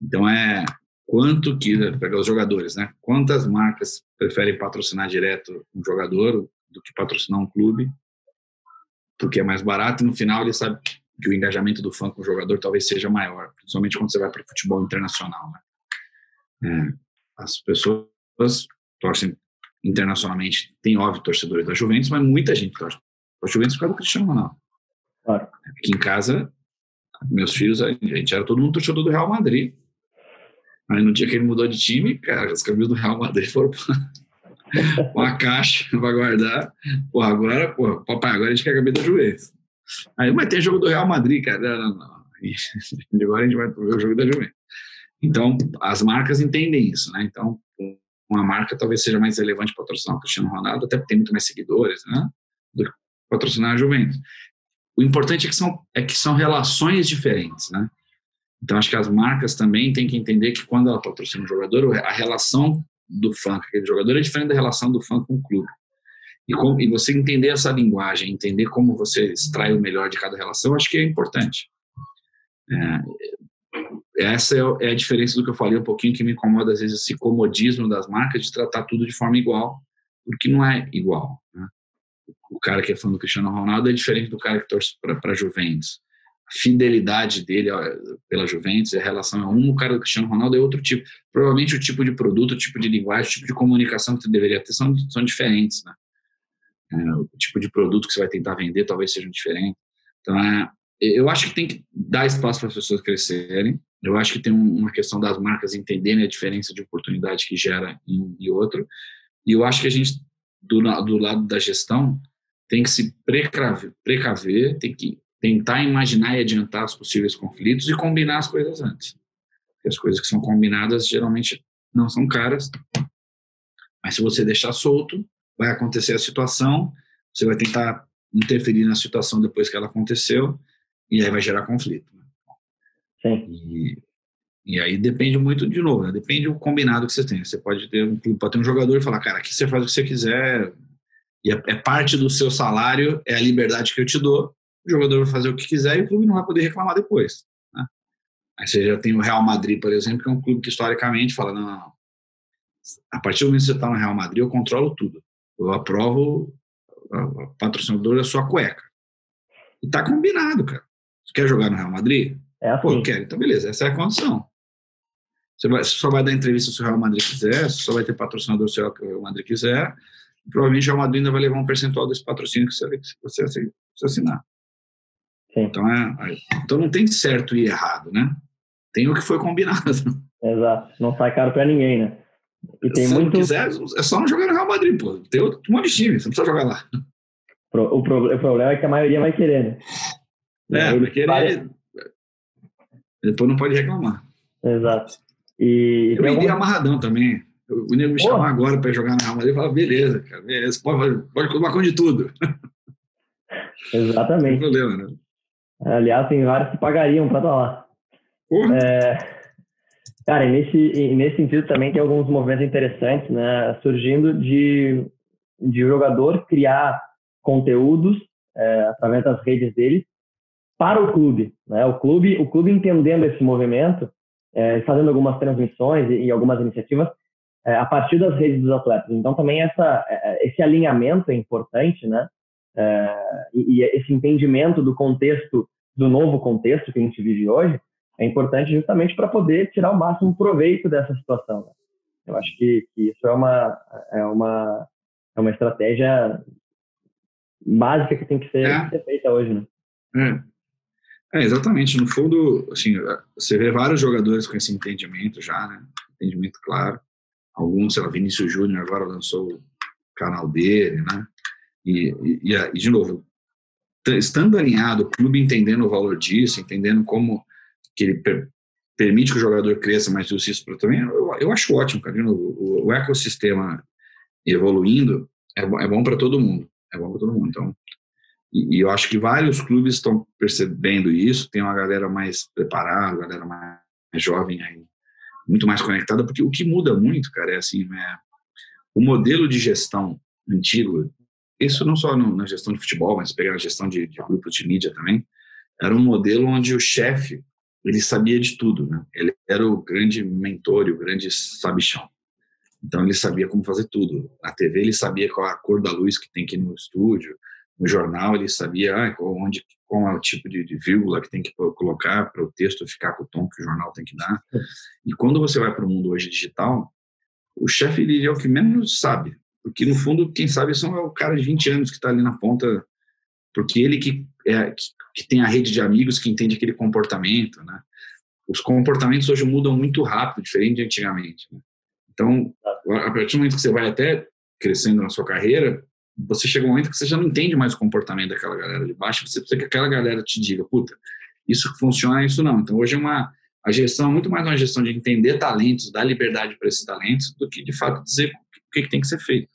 Speaker 3: então é quanto que pegar os jogadores, né? Quantas marcas preferem patrocinar direto um jogador do que patrocinar um clube? Porque é mais barato e no final ele sabe que o engajamento do fã com o jogador talvez seja maior, principalmente quando você vai para futebol internacional, né? É, as pessoas torcem internacionalmente, tem óbvio torcedores da Juventus, mas muita gente torce para a Juventus por causa do Cristiano Ronaldo. Claro. Aqui em casa meus filhos, a gente era todo mundo torcedor do Real Madrid. Aí no dia que ele mudou de time, cara, as camisas do Real Madrid foram para uma caixa para guardar. Pô, agora, pô, papai, agora a gente quer a camisa da Juventus. Aí, mas tem jogo do Real Madrid, cara. Não, não, não. Agora a gente vai ver o jogo da Juventus. Então, as marcas entendem isso, né? Então, uma marca talvez seja mais relevante patrocinar o Cristiano Ronaldo, até porque tem muito mais seguidores, né? Do que patrocinar a Juventus. O importante é que são, é que são relações diferentes, né? Então, acho que as marcas também têm que entender que quando ela patrocina um jogador, a relação do fã com aquele jogador é diferente da relação do fã com o clube. E, com, e você entender essa linguagem, entender como você extrai o melhor de cada relação, acho que é importante. É, essa é, é a diferença do que eu falei um pouquinho, que me incomoda às vezes esse comodismo das marcas de tratar tudo de forma igual, porque não é igual. Né? o cara que é fã do Cristiano Ronaldo é diferente do cara que torce para a Juventus. A fidelidade dele pela Juventus, a relação é um, o cara do Cristiano Ronaldo é outro tipo. Provavelmente o tipo de produto, o tipo de linguagem, o tipo de comunicação que você deveria ter são, são diferentes, né? É, o tipo de produto que você vai tentar vender talvez sejam diferentes. Então, é, eu acho que tem que dar espaço para as pessoas crescerem. Eu acho que tem uma questão das marcas entenderem a diferença de oportunidade que gera em um e outro. E eu acho que a gente, do, do lado da gestão, tem que se precaver, precaver, tem que tentar imaginar e adiantar os possíveis conflitos e combinar as coisas antes. Porque as coisas que são combinadas geralmente não são caras, mas se você deixar solto, vai acontecer a situação, você vai tentar interferir na situação depois que ela aconteceu e aí vai gerar conflito. Sim. E, e aí depende muito, de novo, né? depende do combinado que você tem. Você pode ter um pode ter um jogador e falar, cara, aqui você faz o que você quiser, e é, é, parte do seu salário, é a liberdade que eu te dou. O jogador vai fazer o que quiser e o clube não vai poder reclamar depois. Né? Aí você já tem o Real Madrid, por exemplo, que é um clube que historicamente fala: não, não, não. a partir do momento que você está no Real Madrid, eu controlo tudo. Eu aprovo o patrocinador da sua cueca. E tá combinado, cara. Você quer jogar no Real Madrid?
Speaker 2: É assim.
Speaker 3: Pô, quero. Então, beleza, essa é a condição. Você, vai, você só vai dar entrevista se o Real Madrid quiser, você só vai ter patrocinador se o Real Madrid quiser provavelmente a Madrid ainda vai levar um percentual desse patrocínio que você, você, você assinar. Sim. Então, é, então não tem certo e errado, né? Tem o que foi combinado.
Speaker 2: Exato. Não sai caro para ninguém, né?
Speaker 3: E tem Se muito... não quiser, é só não jogar no Real Madrid, pô. Tem outro, um monte de time, você não precisa jogar lá.
Speaker 2: O, pro, o problema é que a maioria vai querer, né?
Speaker 3: É, vai querer. Vai... Depois não pode reclamar.
Speaker 2: Exato. E,
Speaker 3: eu iria algum... amarradão também. O nego me chamar agora para jogar na Madrid, eu falava, beleza, cara, beleza, pode, pode tomar de tudo.
Speaker 2: Exatamente. Não tem problema, né? Aliás, tem vários que pagariam para estar lá. É, cara, e nesse, e nesse sentido também tem alguns movimentos interessantes, né? Surgindo de, de jogador criar conteúdos é, através das redes dele para o clube, né? O clube, o clube entendendo esse movimento, é, fazendo algumas transmissões e, e algumas iniciativas é, a partir das redes dos atletas. Então também essa, é, é, esse alinhamento é importante, né? É, e, e, esse entendimento do contexto, do novo contexto que a gente vive hoje, é importante justamente para poder tirar o máximo proveito dessa situação. Né? Eu acho que, que, isso é uma, é, uma, é uma estratégia básica que tem que ser, é. ser feita hoje. Né?
Speaker 3: É. é. exatamente. No fundo, assim, você vê vários jogadores com esse entendimento já, né? Entendimento claro. Alguns, sei lá, Vinícius Júnior agora lançou o canal dele, né? E, e, e, de novo, estando alinhado, o clube entendendo o valor disso, entendendo como que ele per, permite que o jogador cresça mais justiça para também, eu, eu, acho ótimo, cara. O, o, ecossistema evoluindo é, é bom para todo mundo. É bom para todo mundo. Então, e, e, eu acho que vários clubes estão percebendo isso. Tem uma galera mais preparada, galera mais jovem aí, muito mais conectada, porque o que muda muito, cara, é assim, né? O modelo de gestão antigo isso não só no, na gestão de futebol, mas pegar a gestão de, de grupos de mídia também, era um modelo onde o chefe ele sabia de tudo, né? Ele era o grande mentor, o grande sabichão. Então ele sabia como fazer tudo. Na TV ele sabia qual a cor da luz que tem que ir no estúdio. No jornal ele sabia ah, onde, qual é o tipo de, de vírgula que tem que colocar para o texto ficar com o tom que o jornal tem que dar. E quando você vai para o mundo hoje digital, o chefe ele é o que menos sabe. Porque, no fundo, quem sabe são é o cara de 20 anos que está ali na ponta, porque ele que, é, que, que, tem a rede de amigos que entende aquele comportamento, né? Os comportamentos hoje mudam muito rápido, diferente de antigamente. Né? Então, a partir do momento que você vai até crescendo na sua carreira, você chega um momento que você já não entende mais o comportamento daquela galera de baixo, você precisa que aquela galera te diga, puta, isso funciona, isso não. Então, hoje é uma, a gestão é muito mais uma gestão de entender talentos, dar liberdade para esses talentos, do que, de fato, dizer o que, que tem que ser feito.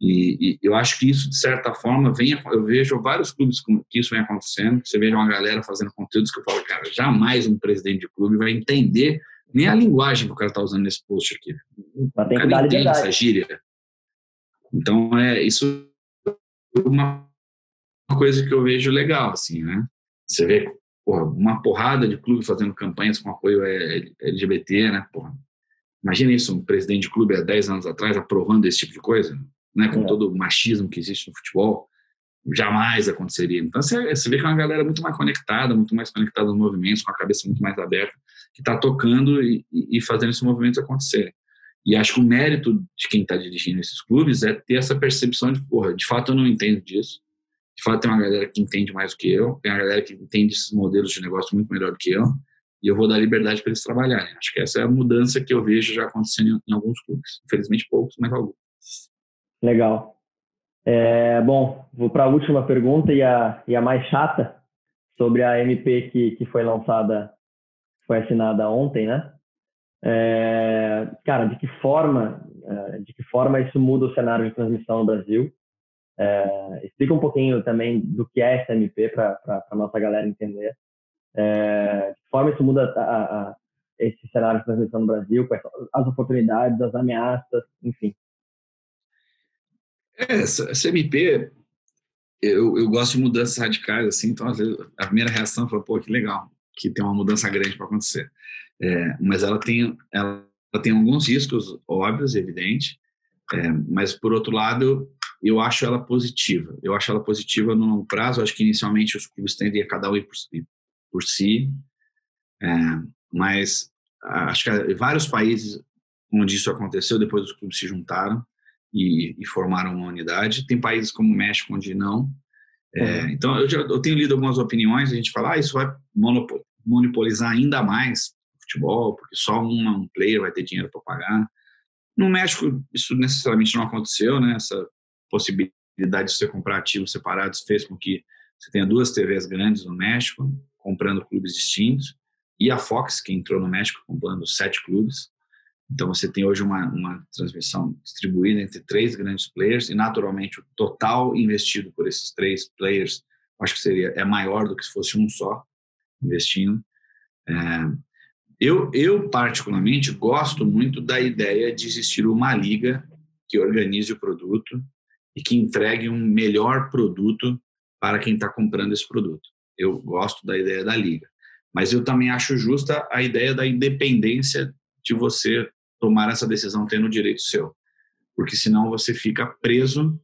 Speaker 3: E, e, eu acho que isso, de certa forma, vem, eu vejo vários clubes que isso vem acontecendo. Você vê uma galera fazendo conteúdos que eu falo, cara, jamais um presidente de clube vai entender nem a linguagem que o cara está usando nesse post aqui.
Speaker 2: O cara entende
Speaker 3: essa gíria. Então, é isso é uma coisa que eu vejo legal, assim, né? Você vê porra, uma porrada de clube fazendo campanhas com apoio LGBT, né? Porra. Imagina isso, um presidente de clube há 10 anos atrás aprovando esse tipo de coisa né, com é. todo o machismo que existe no futebol, jamais aconteceria. Então você, você vê que é uma galera muito mais conectada, muito mais conectada aos movimentos, com a cabeça muito mais aberta, que está tocando e, e, fazendo esses movimentos acontecerem. E acho que o mérito de quem está dirigindo esses clubes é ter essa percepção de, porra, de fato eu não entendo disso. De fato tem uma galera que entende mais do que eu, tem uma galera que entende esses modelos de negócio muito melhor do que eu, e eu vou dar liberdade para eles trabalharem. Acho que essa é a mudança que eu vejo já acontecendo em, alguns clubes. Infelizmente poucos, mas alguns.
Speaker 2: Legal. É, bom, vou para a última pergunta e a, e a mais chata sobre a MP que, que foi lançada, foi assinada ontem, né? É, cara, de que forma, é, de que forma isso muda o cenário de transmissão no Brasil? É, explica um pouquinho também do que é essa MP para a nossa galera entender. É, de que forma isso muda a, a, esse cenário de transmissão no Brasil, as oportunidades, as ameaças, enfim.
Speaker 3: É, essa, essa MP, eu, eu gosto de mudanças radicais, assim, então às vezes a primeira reação foi, pô, que legal, que tem uma mudança grande para acontecer. É, mas ela tem, ela, tem alguns riscos óbvios, evidente, é, mas por outro lado, eu acho ela positiva. Eu acho ela positiva no longo prazo, acho que inicialmente os clubes tendem a cada um ir por, por si, é, mas acho que vários países onde isso aconteceu, depois os clubes se juntaram, e, e formaram uma unidade. Tem países como o México onde não. É. Então, eu, já, eu tenho lido algumas opiniões, a gente fala, ah, isso vai monopolizar ainda mais o futebol, porque só uma, um player vai ter dinheiro para pagar. No México, isso necessariamente não aconteceu, né? Essa possibilidade de você comprar ativos separados fez com que você tenha duas TVs grandes no México, comprando clubes distintos, e a Fox, que entrou no México comprando sete clubes. Então você tem hoje uma, uma transmissão distribuída entre três grandes players e naturalmente o total investido por esses três players, acho que seria é maior do que se fosse um só investindo. É, eu, eu particularmente gosto muito da ideia de existir uma liga que organize o produto e que entregue um melhor produto para quem está comprando esse produto. Eu gosto da ideia da liga. Mas eu também acho justa a ideia da independência de você tomar essa decisão tendo o direito seu. Porque senão você fica preso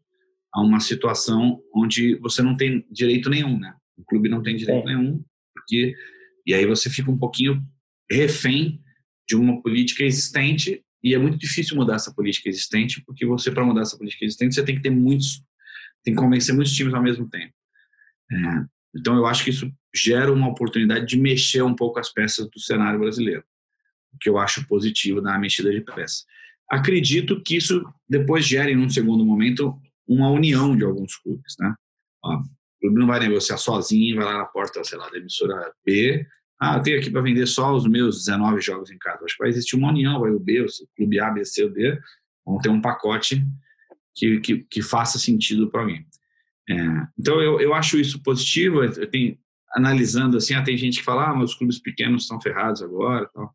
Speaker 3: a uma situação onde você não tem direito nenhum, né? O clube não tem direito é. nenhum, porque e aí você fica um pouquinho refém de uma política existente e é muito difícil mudar essa política existente, porque você, para mudar essa política existente, você tem que ter muitos, tem que convencer muitos times ao mesmo tempo. É, então, eu acho que isso gera uma oportunidade de mexer um pouco as peças do cenário brasileiro, o que eu acho positivo na mexida de peças. Acredito que isso depois gere, num segundo momento, uma união de alguns clubes. Né? Ó, o clube não vai negociar sozinho, vai lá na porta, sei lá, da emissora B ah, eu tenho aqui para vender só os meus 19 jogos em casa. Acho que vai existir uma união, vai o B, o clube A, B, C, o D, vão ter um pacote que, que, que faça sentido para alguém. É, então, eu, eu acho isso positivo. Eu tenho, analisando assim, ah, tem gente que fala, ah, mas os clubes pequenos estão ferrados agora tal.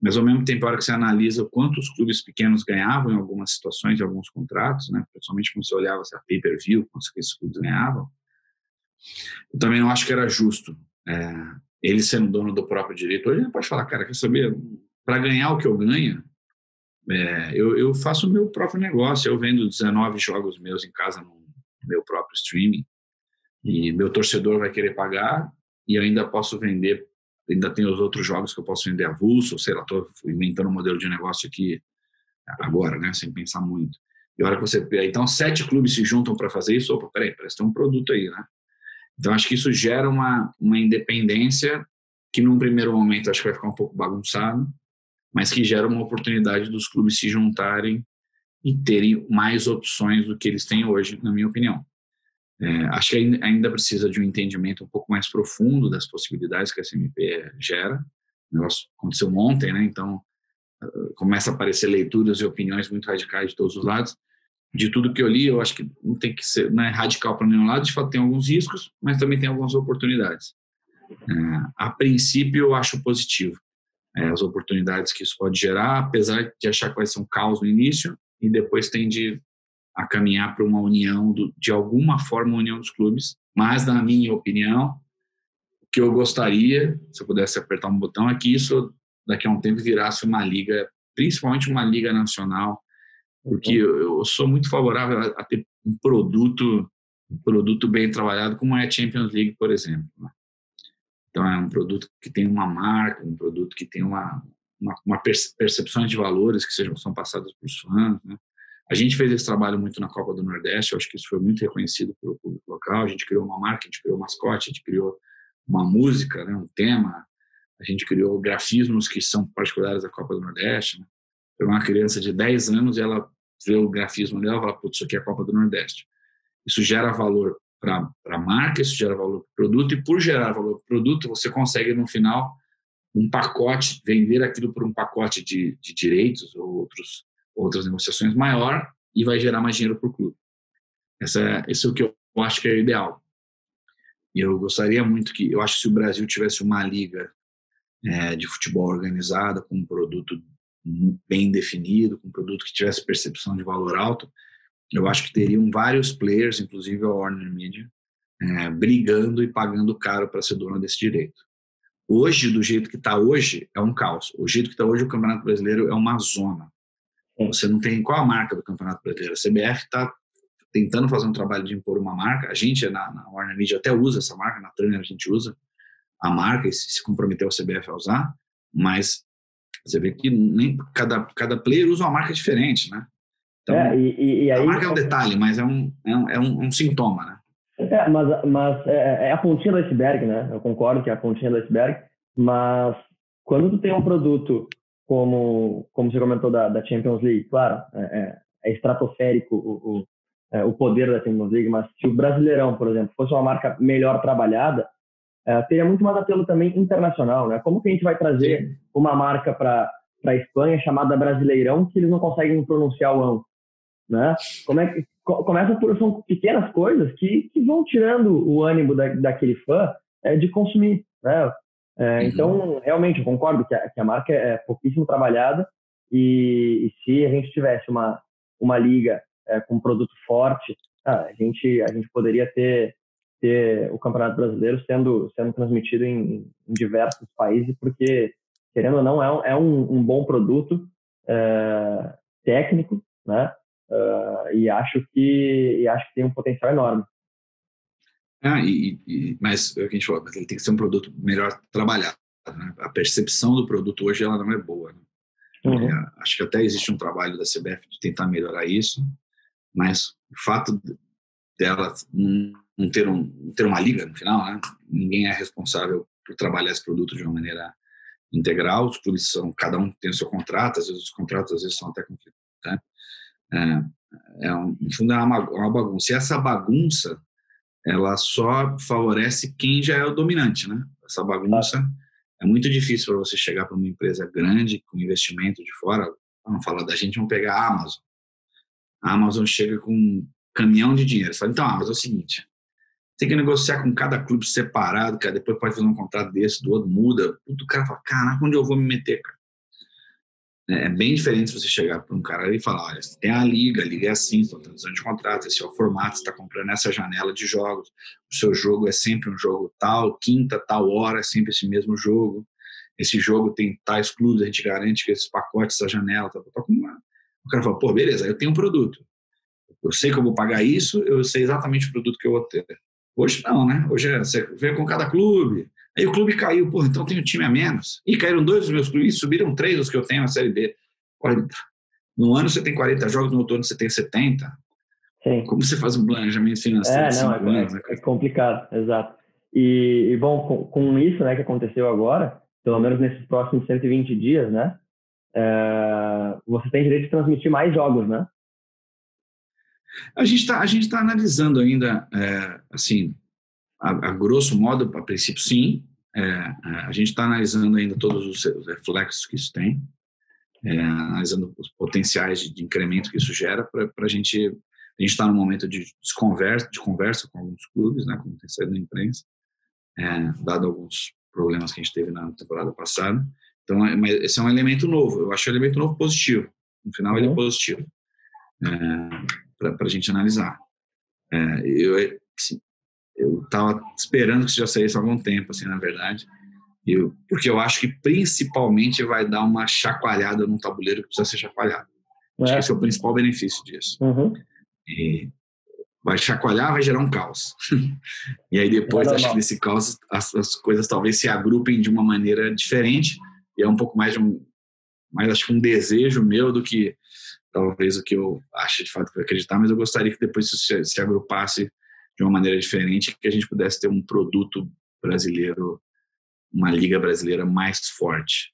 Speaker 3: Mas, ao mesmo tempo, a hora que você analisa o quanto os clubes pequenos ganhavam em algumas situações, em alguns contratos, né, principalmente quando você olhava a pay-per-view, quanto esses clubes ganhavam, eu também não acho que era justo. É, ele sendo dono do próprio direito, hoje ele pode falar, cara, quer saber, para ganhar o que eu ganho, é, eu, eu, faço o meu próprio negócio, eu vendo 19 jogos meus em casa no meu próprio streaming, e meu torcedor vai querer pagar, e ainda posso vender, ainda tem os outros jogos que eu posso vender avulso, sei lá, estou inventando um modelo de negócio aqui agora, né, sem pensar muito. E a hora que você... Então, sete clubes se juntam para fazer isso, opa, peraí, parece ter um produto aí, né? Então, acho que isso gera uma, uma independência que, num primeiro momento, acho que vai ficar um pouco bagunçado, mas que gera uma oportunidade dos clubes se juntarem e terem mais opções do que eles têm hoje, na minha opinião. É, acho que ainda precisa de um entendimento um pouco mais profundo das possibilidades que a SMP gera. O negócio aconteceu ontem, né? Então, começa a aparecer leituras e opiniões muito radicais de todos os lados de tudo que eu li, eu acho que não tem que ser não é radical para nenhum lado, de fato tem alguns riscos, mas também tem algumas oportunidades. É, a princípio, eu acho positivo é, as oportunidades que isso pode gerar, apesar de achar que vai ser um caos no início e depois tende a caminhar para uma união, do, de alguma forma, uma união dos clubes. Mas, na minha opinião, o que eu gostaria, se eu pudesse apertar um botão, é que isso daqui a um tempo virasse uma liga, principalmente uma liga nacional, porque eu, sou muito favorável a, ter um produto um produto bem trabalhado como é a Champions League por exemplo né? então é um produto que tem uma marca um produto que tem uma uma, uma percepção de valores que sejam são passadas para os fãs né? A gente fez esse trabalho muito na Copa do Nordeste acho que isso foi muito reconhecido pelo público local a gente criou uma marca a gente criou um mascote a gente criou uma música né? um tema a gente criou grafismos que são particulares da Copa do Nordeste né? uma criança de 10 anos e ela vê o grafismo dela e fala, putz, isso aqui é a Copa do Nordeste. Isso gera valor para a marca, isso gera valor para o produto, e por gerar valor para o produto, você consegue, no final, um pacote, vender aquilo por um pacote de, de direitos ou outros, outras negociações maior e vai gerar mais dinheiro para o clube. Essa, esse é o que eu acho que é o ideal. E eu gostaria muito que, eu acho que se o Brasil tivesse uma liga é, de futebol organizada, com um produto bem definido, com um produto que tivesse percepção de valor alto, eu acho que teriam vários players, inclusive a Warner Media, é, brigando e pagando caro para ser dono desse direito. Hoje, do jeito que está hoje, é um caos. O jeito que está hoje, o Campeonato Brasileiro é uma zona. Você não tem qual a marca do Campeonato Brasileiro. A CBF está tentando fazer um trabalho de impor uma marca. A gente, na, na Warner Media, até usa essa marca, na Turner a gente usa a marca e se, se comprometeu a CBF a usar, mas você vê que nem, cada, cada player usa uma marca diferente, né? Então, é, e, e aí, a marca é um detalhe, mas é um, é um, é um, um sintoma, né?
Speaker 2: É, mas, mas é, é, a pontinha do iceberg, né? Eu concordo que é a pontinha do iceberg, mas quando tu tem um produto como, como você comentou da, da Champions League, claro, é, é, é estratosférico o, o, é, o poder da Champions League, mas se o Brasileirão, por exemplo, fosse uma marca melhor trabalhada, é, teria muito mais apelo também internacional, né? Como que a gente vai trazer uma marca para para a Espanha chamada Brasileirão que eles não conseguem pronunciar o ão, né? Como é que começa por são pequenas coisas que, que vão tirando o ânimo da, daquele fã é, de consumir, né? É, uhum. Então, realmente, eu concordo que a, que a marca é pouquíssimo trabalhada e, e, se a gente tivesse uma, uma liga é, com um produto forte, ah, a, gente, a gente poderia ter, ter o Campeonato Brasileiro sendo, sendo transmitido em, em diversos países, porque, querendo ou não, é um, é um, um bom produto é, técnico, né? Uh, e acho que e acho que tem um potencial enorme.
Speaker 3: Ah, e, e, mas é o que a gente falou, ele tem que ser um produto melhor trabalhado. Né? A percepção do produto hoje ela não é boa. Né? Uhum. É, acho que até existe um trabalho da CBF de tentar melhorar isso, mas o fato dela não ter, um, ter uma liga no final, né? ninguém é responsável por trabalhar esse produto de uma maneira integral. Os clubes são, cada um tem o seu contrato, às vezes os contratos às vezes são até conflitos. Né? É, é um, no fundo é uma, uma bagunça. E essa bagunça ela só favorece quem já é o dominante, né? Essa bagunça é muito difícil para você chegar para uma empresa grande com investimento de fora. Vamos falar da gente, vamos pegar a Amazon. A Amazon chega com um caminhão de dinheiro. Fala, então, Amazon é o seguinte, tem que negociar com cada clube separado, cara, depois pode fazer um contrato desse, do outro, muda. O cara fala, caraca, onde eu vou me meter, cara? É, é bem diferente se você chegar para um cara e falar, olha, tem a liga, a liga é assim, são transição de contratos, esse é o formato, você está comprando essa janela de jogos, o seu jogo é sempre um jogo tal, quinta, tal hora, é sempre esse mesmo jogo, esse jogo tem tais clubes, a gente garante que esses pacotes, essa janela, tá, tá, tá, o cara fala, pô, beleza, eu tenho um produto, eu sei que eu vou pagar isso, eu sei exatamente o produto que eu vou ter. Hoje não, né? Hoje é, você vê com cada clube, Aí o clube caiu, pô, então tem um time a menos. E caíram dois dos meus clubes, subiram três dos que eu tenho na Série B. No ano você tem 40 jogos, no outro ano você tem 70. Sim. Como você faz um planejamento financeiro?
Speaker 2: É, não, é, anos, né? é, complicado, exato. E, e bom, com, com, isso né, que aconteceu agora, pelo menos nesses próximos 120 dias, né, é, você tem direito de transmitir mais jogos, né?
Speaker 3: A gente está tá analisando ainda, é, assim, a, a, grosso modo, a princípio, sim. É, é a gente está analisando ainda todos os reflexos que isso tem, é, analisando os potenciais de, de, incremento que isso gera para a gente. A gente está num momento de conversa, de conversa com alguns clubes, né, como tem saído na imprensa, é, dado alguns problemas que a gente teve na temporada passada. Então, é, mas esse é um elemento novo. Eu acho um elemento novo positivo. No final, ele é uhum. positivo é, para a gente analisar. Eu, assim, eu estava esperando que isso já saísse há algum tempo, assim, na verdade. Eu, porque eu acho que principalmente vai dar uma chacoalhada no tabuleiro que precisa ser chacoalhado. É. Acho que esse é o principal benefício disso. Uhum. E vai chacoalhar, vai gerar um caos. e aí depois, acho que desse caos, as, as, coisas talvez se agrupem de uma maneira diferente. E é um pouco mais de um, mais acho que um desejo meu do que talvez o que eu acho de fato que eu acreditar, mas eu gostaria que depois isso se, se agrupasse de uma maneira diferente, que a gente pudesse ter um produto brasileiro, uma liga brasileira mais forte.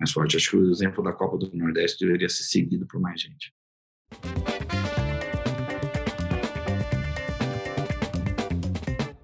Speaker 3: Mais forte. Acho que o exemplo da Copa do Nordeste deveria ser seguido por mais gente.